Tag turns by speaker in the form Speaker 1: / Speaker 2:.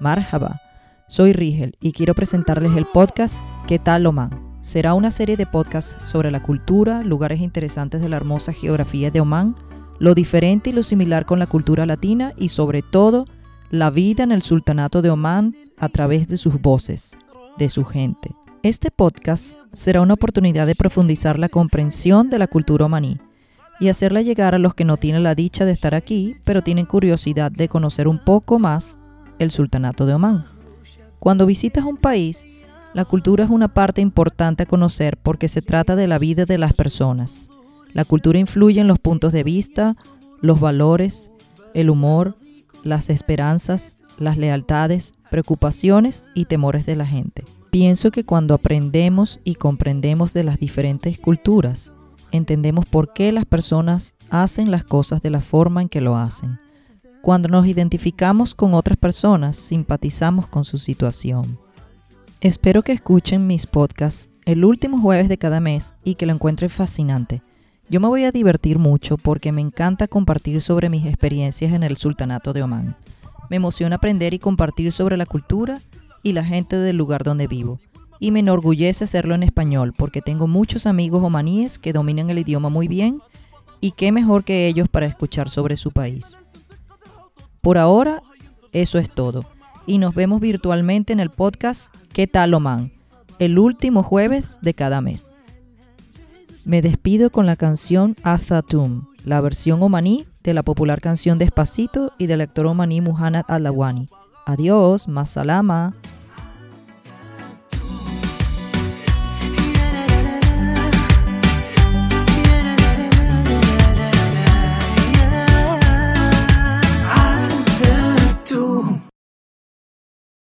Speaker 1: Marhaba, soy Rigel y quiero presentarles el podcast ¿Qué tal Oman? Será una serie de podcasts sobre la cultura, lugares interesantes de la hermosa geografía de Oman, lo diferente y lo similar con la cultura latina y sobre todo la vida en el sultanato de Oman a través de sus voces, de su gente. Este podcast será una oportunidad de profundizar la comprensión de la cultura omaní y hacerla llegar a los que no tienen la dicha de estar aquí, pero tienen curiosidad de conocer un poco más el sultanato de Omán. Cuando visitas un país, la cultura es una parte importante a conocer porque se trata de la vida de las personas. La cultura influye en los puntos de vista, los valores, el humor, las esperanzas, las lealtades, preocupaciones y temores de la gente. Pienso que cuando aprendemos y comprendemos de las diferentes culturas, entendemos por qué las personas hacen las cosas de la forma en que lo hacen. Cuando nos identificamos con otras personas, simpatizamos con su situación. Espero que escuchen mis podcasts el último jueves de cada mes y que lo encuentren fascinante. Yo me voy a divertir mucho porque me encanta compartir sobre mis experiencias en el Sultanato de Omán. Me emociona aprender y compartir sobre la cultura y la gente del lugar donde vivo. Y me enorgullece hacerlo en español porque tengo muchos amigos omaníes que dominan el idioma muy bien y qué mejor que ellos para escuchar sobre su país. Por ahora, eso es todo. Y nos vemos virtualmente en el podcast ¿Qué tal Oman? El último jueves de cada mes. Me despido con la canción Azatum, la versión omaní de la popular canción Despacito y del actor omaní Muhammad Alawani. Adiós, más salama.